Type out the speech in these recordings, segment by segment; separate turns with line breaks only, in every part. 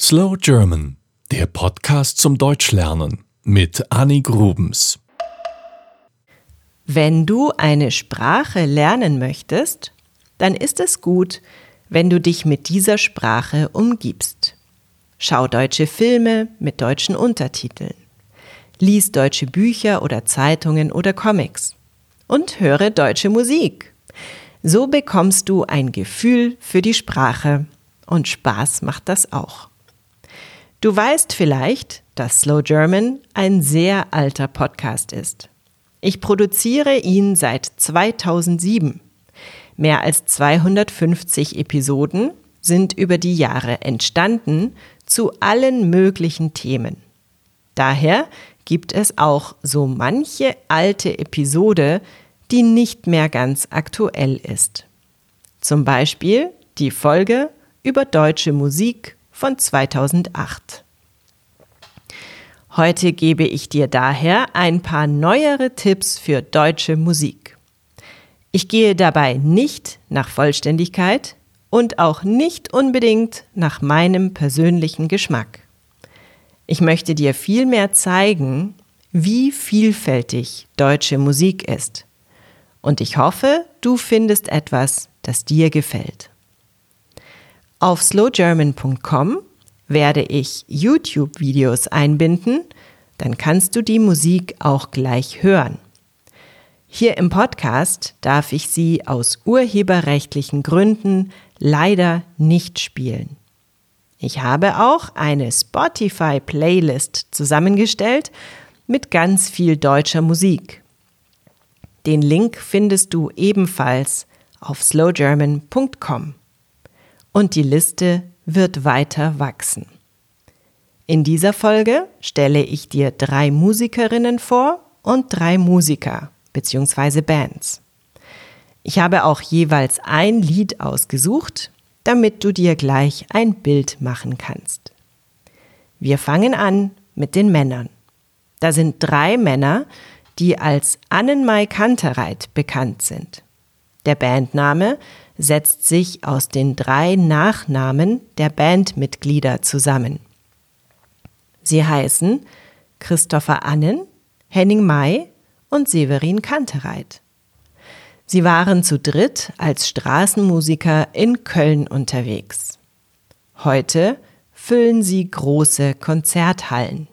Slow German, der Podcast zum Deutschlernen mit Annie Grubens.
Wenn du eine Sprache lernen möchtest, dann ist es gut, wenn du dich mit dieser Sprache umgibst. Schau deutsche Filme mit deutschen Untertiteln. Lies deutsche Bücher oder Zeitungen oder Comics. Und höre deutsche Musik. So bekommst du ein Gefühl für die Sprache und Spaß macht das auch. Du weißt vielleicht, dass Slow German ein sehr alter Podcast ist. Ich produziere ihn seit 2007. Mehr als 250 Episoden sind über die Jahre entstanden zu allen möglichen Themen. Daher gibt es auch so manche alte Episode, die nicht mehr ganz aktuell ist. Zum Beispiel die Folge über deutsche Musik von 2008. Heute gebe ich dir daher ein paar neuere Tipps für deutsche Musik. Ich gehe dabei nicht nach Vollständigkeit und auch nicht unbedingt nach meinem persönlichen Geschmack. Ich möchte dir vielmehr zeigen, wie vielfältig deutsche Musik ist. Und ich hoffe, du findest etwas, das dir gefällt. Auf slowgerman.com werde ich YouTube-Videos einbinden, dann kannst du die Musik auch gleich hören. Hier im Podcast darf ich sie aus urheberrechtlichen Gründen leider nicht spielen. Ich habe auch eine Spotify-Playlist zusammengestellt mit ganz viel deutscher Musik. Den Link findest du ebenfalls auf slowgerman.com und die Liste wird weiter wachsen. In dieser Folge stelle ich dir drei Musikerinnen vor und drei Musiker bzw. Bands. Ich habe auch jeweils ein Lied ausgesucht, damit du dir gleich ein Bild machen kannst. Wir fangen an mit den Männern. Da sind drei Männer, die als Annenmai Kantereit bekannt sind. Der Bandname setzt sich aus den drei Nachnamen der Bandmitglieder zusammen. Sie heißen Christopher Annen, Henning May und Severin Kantereit. Sie waren zu dritt als Straßenmusiker in Köln unterwegs. Heute füllen sie große Konzerthallen.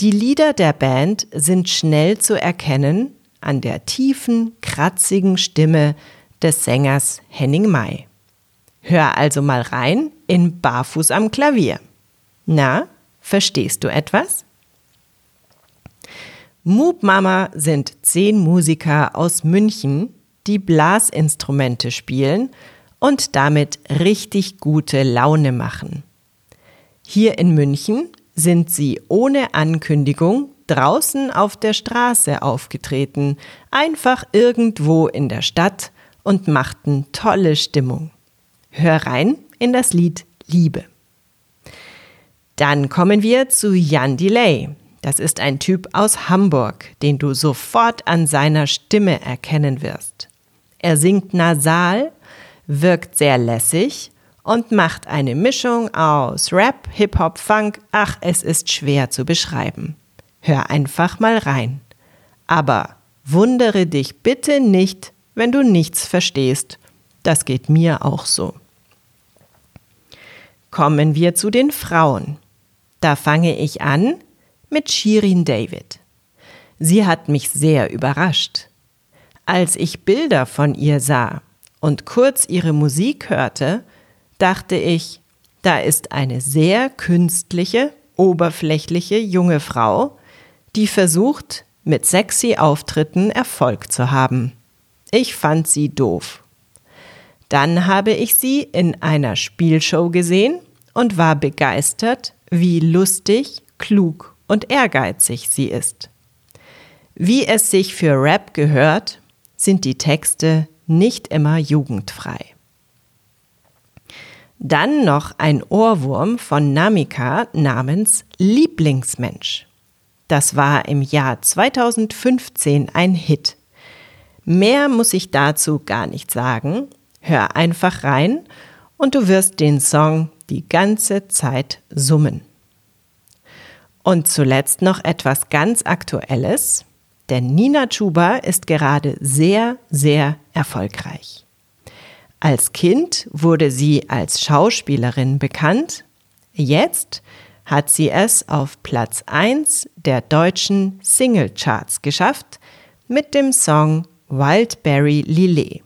Die Lieder der Band sind schnell zu erkennen an der tiefen, kratzigen Stimme des Sängers Henning May. Hör also mal rein in Barfuß am Klavier. Na, verstehst du etwas? Moop Mama sind zehn Musiker aus München, die Blasinstrumente spielen und damit richtig gute Laune machen. Hier in München sind sie ohne Ankündigung draußen auf der Straße aufgetreten, einfach irgendwo in der Stadt und machten tolle Stimmung. Hör rein in das Lied Liebe. Dann kommen wir zu Jan Delay. Das ist ein Typ aus Hamburg, den du sofort an seiner Stimme erkennen wirst. Er singt nasal, wirkt sehr lässig und macht eine Mischung aus Rap, Hip-Hop, Funk. Ach, es ist schwer zu beschreiben. Hör einfach mal rein. Aber wundere dich bitte nicht, wenn du nichts verstehst. Das geht mir auch so. Kommen wir zu den Frauen. Da fange ich an mit Shirin David. Sie hat mich sehr überrascht. Als ich Bilder von ihr sah und kurz ihre Musik hörte, dachte ich, da ist eine sehr künstliche, oberflächliche junge Frau, die versucht, mit sexy Auftritten Erfolg zu haben. Ich fand sie doof. Dann habe ich sie in einer Spielshow gesehen und war begeistert, wie lustig, klug und ehrgeizig sie ist. Wie es sich für Rap gehört, sind die Texte nicht immer jugendfrei. Dann noch ein Ohrwurm von Namika namens Lieblingsmensch. Das war im Jahr 2015 ein Hit. Mehr muss ich dazu gar nicht sagen. Hör einfach rein und du wirst den Song die ganze Zeit summen. Und zuletzt noch etwas ganz Aktuelles, denn Nina Chuba ist gerade sehr, sehr erfolgreich. Als Kind wurde sie als Schauspielerin bekannt, jetzt hat sie es auf Platz 1 der deutschen Singlecharts geschafft mit dem Song Wildberry Lillet.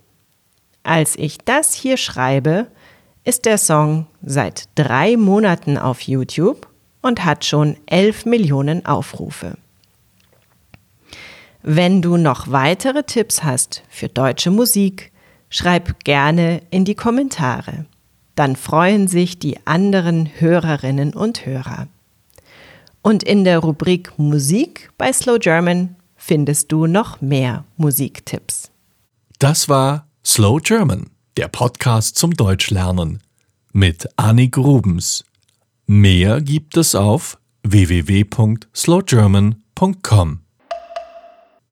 Als ich das hier schreibe, ist der Song seit drei Monaten auf YouTube und hat schon 11 Millionen Aufrufe. Wenn du noch weitere Tipps hast für deutsche Musik, schreib gerne in die Kommentare. Dann freuen sich die anderen Hörerinnen und Hörer. Und in der Rubrik Musik bei Slow German findest du noch mehr Musiktipps.
Das war Slow German, der Podcast zum Deutschlernen mit Annik Rubens. Mehr gibt es auf www.slowgerman.com.